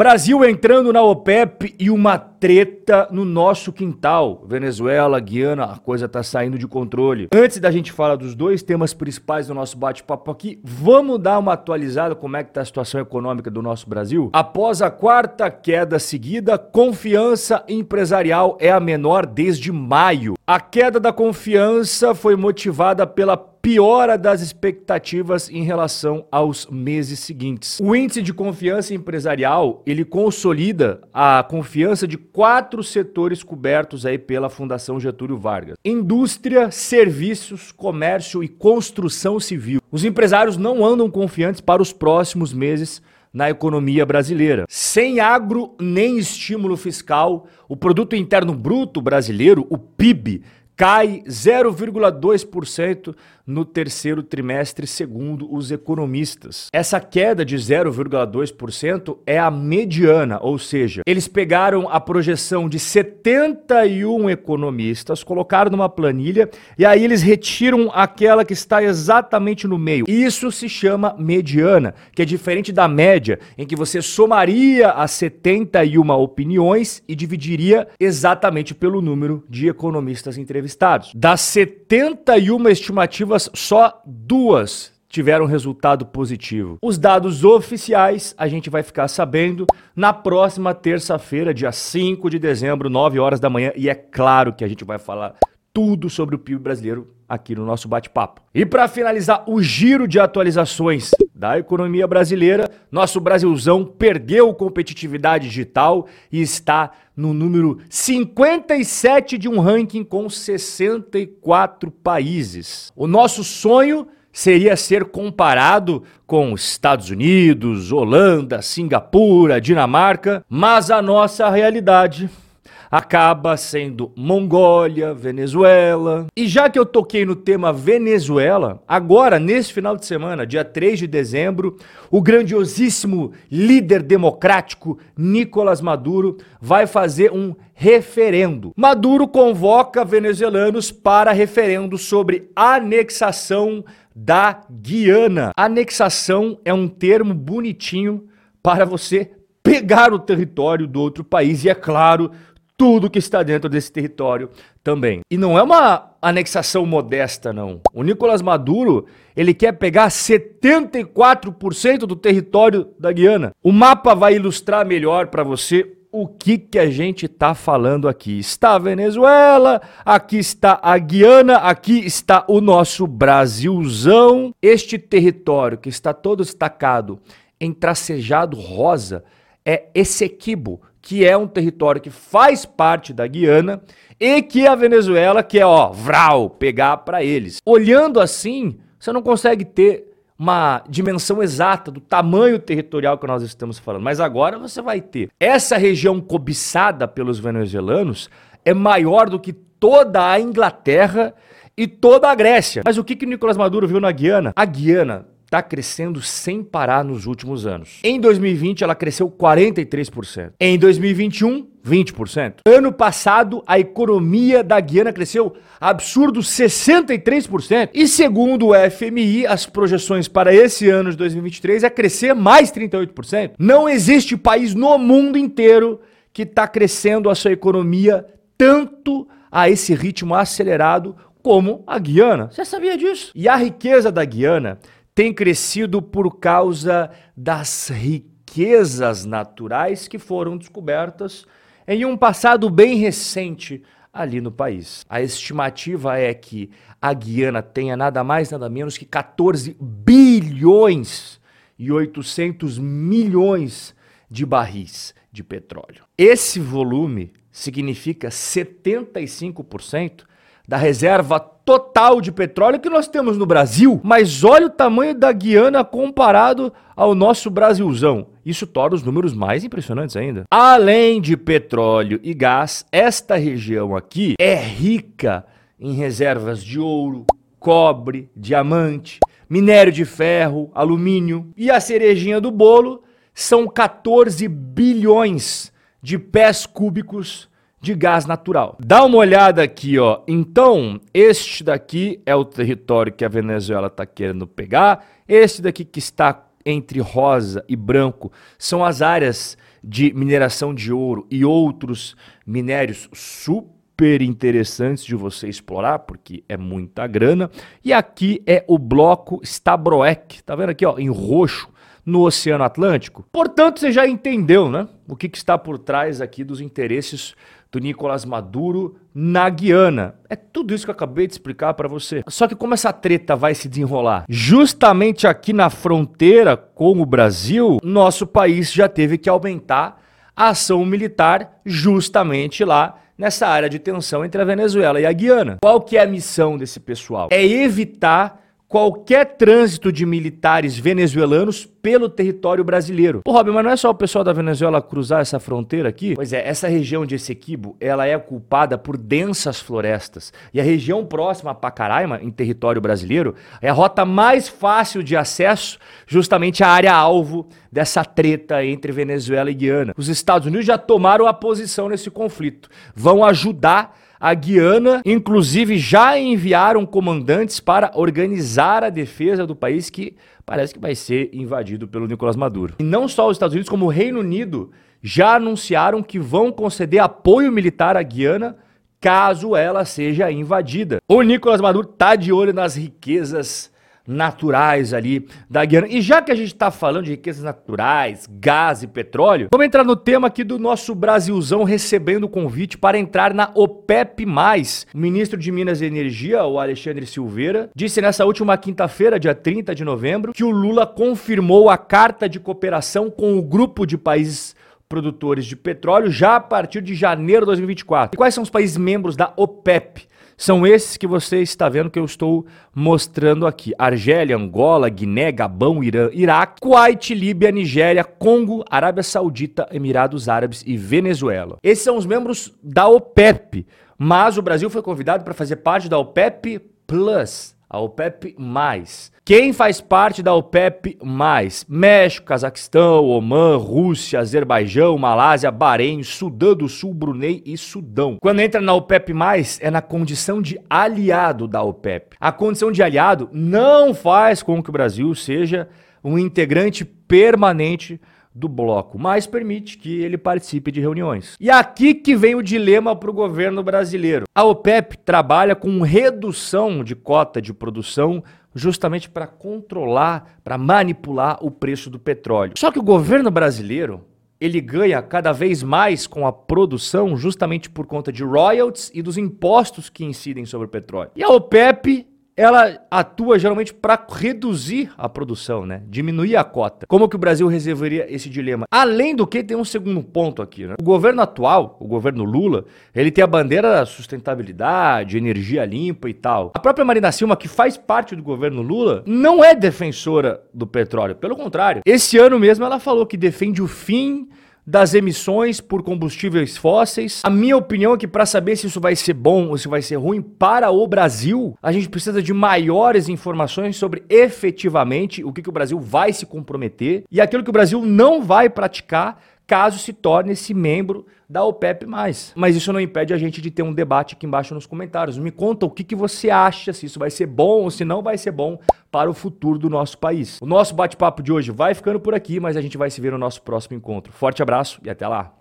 Brasil entrando na OPEP e uma treta no nosso quintal. Venezuela, Guiana, a coisa tá saindo de controle. Antes da gente falar dos dois temas principais do nosso bate-papo aqui, vamos dar uma atualizada como é que tá a situação econômica do nosso Brasil? Após a quarta queda seguida, confiança empresarial é a menor desde maio. A queda da confiança foi motivada pela piora das expectativas em relação aos meses seguintes. O índice de confiança empresarial, ele consolida a confiança de quatro setores cobertos aí pela Fundação Getúlio Vargas: indústria, serviços, comércio e construção civil. Os empresários não andam confiantes para os próximos meses na economia brasileira. Sem agro nem estímulo fiscal, o produto interno bruto brasileiro, o PIB, cai 0,2% no terceiro trimestre, segundo os economistas. Essa queda de 0,2% é a mediana, ou seja, eles pegaram a projeção de 71 economistas, colocaram numa planilha e aí eles retiram aquela que está exatamente no meio. Isso se chama mediana, que é diferente da média, em que você somaria as 71 opiniões e dividiria exatamente pelo número de economistas entrevistados. Das 71 estimativas só duas tiveram resultado positivo. Os dados oficiais a gente vai ficar sabendo na próxima terça-feira, dia 5 de dezembro, 9 horas da manhã, e é claro que a gente vai falar tudo sobre o PIB brasileiro aqui no nosso bate-papo. E para finalizar o giro de atualizações da economia brasileira, nosso Brasilzão perdeu competitividade digital e está no número 57 de um ranking com 64 países. O nosso sonho seria ser comparado com Estados Unidos, Holanda, Singapura, Dinamarca, mas a nossa realidade acaba sendo Mongólia, Venezuela. E já que eu toquei no tema Venezuela, agora, nesse final de semana, dia 3 de dezembro, o grandiosíssimo líder democrático Nicolás Maduro vai fazer um referendo. Maduro convoca venezuelanos para referendo sobre anexação da Guiana. Anexação é um termo bonitinho para você pegar o território do outro país e, é claro, tudo que está dentro desse território também. E não é uma anexação modesta, não. O Nicolás Maduro, ele quer pegar 74% do território da Guiana. O mapa vai ilustrar melhor para você o que, que a gente está falando aqui. Está a Venezuela, aqui está a Guiana, aqui está o nosso Brasilzão. Este território que está todo destacado em tracejado rosa é Essequibo, que é um território que faz parte da Guiana e que a Venezuela quer, ó, vral, pegar para eles. Olhando assim, você não consegue ter uma dimensão exata do tamanho territorial que nós estamos falando, mas agora você vai ter. Essa região cobiçada pelos venezuelanos é maior do que toda a Inglaterra e toda a Grécia. Mas o que que Nicolás Maduro viu na Guiana? A Guiana está crescendo sem parar nos últimos anos. Em 2020, ela cresceu 43%. Em 2021, 20%. Ano passado, a economia da Guiana cresceu absurdo 63%. E segundo o FMI, as projeções para esse ano de 2023 é crescer mais 38%. Não existe país no mundo inteiro que está crescendo a sua economia tanto a esse ritmo acelerado como a Guiana. Você sabia disso? E a riqueza da Guiana tem crescido por causa das riquezas naturais que foram descobertas em um passado bem recente ali no país. A estimativa é que a Guiana tenha nada mais, nada menos que 14 bilhões e 800 milhões de barris de petróleo. Esse volume significa 75% da reserva total de petróleo que nós temos no Brasil, mas olha o tamanho da Guiana comparado ao nosso Brasilzão. Isso torna os números mais impressionantes ainda. Além de petróleo e gás, esta região aqui é rica em reservas de ouro, cobre, diamante, minério de ferro, alumínio e a cerejinha do bolo são 14 bilhões de pés cúbicos de gás natural. Dá uma olhada aqui, ó. Então, este daqui é o território que a Venezuela está querendo pegar. Este daqui que está entre rosa e branco são as áreas de mineração de ouro e outros minérios super interessantes de você explorar, porque é muita grana. E aqui é o bloco Stabroek, tá vendo aqui, ó, em roxo no Oceano Atlântico. Portanto, você já entendeu, né? O que, que está por trás aqui dos interesses do Nicolás Maduro na Guiana. É tudo isso que eu acabei de explicar para você. Só que como essa treta vai se desenrolar? Justamente aqui na fronteira com o Brasil, nosso país já teve que aumentar a ação militar justamente lá nessa área de tensão entre a Venezuela e a Guiana. Qual que é a missão desse pessoal? É evitar qualquer trânsito de militares venezuelanos pelo território brasileiro. Pô, Robin, mas não é só o pessoal da Venezuela cruzar essa fronteira aqui? Pois é, essa região de Essequibo, ela é culpada por densas florestas. E a região próxima a Pacaraima, em território brasileiro, é a rota mais fácil de acesso justamente à área alvo dessa treta entre Venezuela e Guiana. Os Estados Unidos já tomaram a posição nesse conflito. Vão ajudar a Guiana, inclusive, já enviaram comandantes para organizar a defesa do país que parece que vai ser invadido pelo Nicolás Maduro. E não só os Estados Unidos, como o Reino Unido já anunciaram que vão conceder apoio militar à Guiana caso ela seja invadida. O Nicolás Maduro tá de olho nas riquezas naturais ali da Guiana. E já que a gente está falando de riquezas naturais, gás e petróleo, vamos entrar no tema aqui do nosso Brasilzão recebendo o convite para entrar na OPEP+. O ministro de Minas e Energia, o Alexandre Silveira, disse nessa última quinta-feira, dia 30 de novembro, que o Lula confirmou a carta de cooperação com o grupo de países produtores de petróleo já a partir de janeiro de 2024. E quais são os países membros da OPEP? São esses que você está vendo que eu estou mostrando aqui: Argélia, Angola, Guiné, Gabão, Irã, Iraque, Kuwait, Líbia, Nigéria, Congo, Arábia Saudita, Emirados Árabes e Venezuela. Esses são os membros da OPEP, mas o Brasil foi convidado para fazer parte da OPEP Plus a OPEP+. Quem faz parte da OPEP+? México, Cazaquistão, Omã, Rússia, Azerbaijão, Malásia, Bahrein, Sudão do Sul, Brunei e Sudão. Quando entra na OPEP+, é na condição de aliado da OPEP. A condição de aliado não faz com que o Brasil seja um integrante permanente do bloco, mas permite que ele participe de reuniões. E aqui que vem o dilema para o governo brasileiro. A OPEP trabalha com redução de cota de produção justamente para controlar, para manipular o preço do petróleo. Só que o governo brasileiro ele ganha cada vez mais com a produção justamente por conta de royalties e dos impostos que incidem sobre o petróleo. E a OPEP ela atua geralmente para reduzir a produção, né? Diminuir a cota. Como que o Brasil resolveria esse dilema? Além do que, tem um segundo ponto aqui, né? O governo atual, o governo Lula, ele tem a bandeira da sustentabilidade, energia limpa e tal. A própria Marina Silva, que faz parte do governo Lula, não é defensora do petróleo. Pelo contrário, esse ano mesmo ela falou que defende o fim das emissões por combustíveis fósseis. A minha opinião é que para saber se isso vai ser bom ou se vai ser ruim para o Brasil, a gente precisa de maiores informações sobre efetivamente o que, que o Brasil vai se comprometer e aquilo que o Brasil não vai praticar caso se torne esse membro da OPEP+. Mas isso não impede a gente de ter um debate aqui embaixo nos comentários. Me conta o que, que você acha, se isso vai ser bom ou se não vai ser bom para o futuro do nosso país. O nosso bate-papo de hoje vai ficando por aqui, mas a gente vai se ver no nosso próximo encontro. Forte abraço e até lá!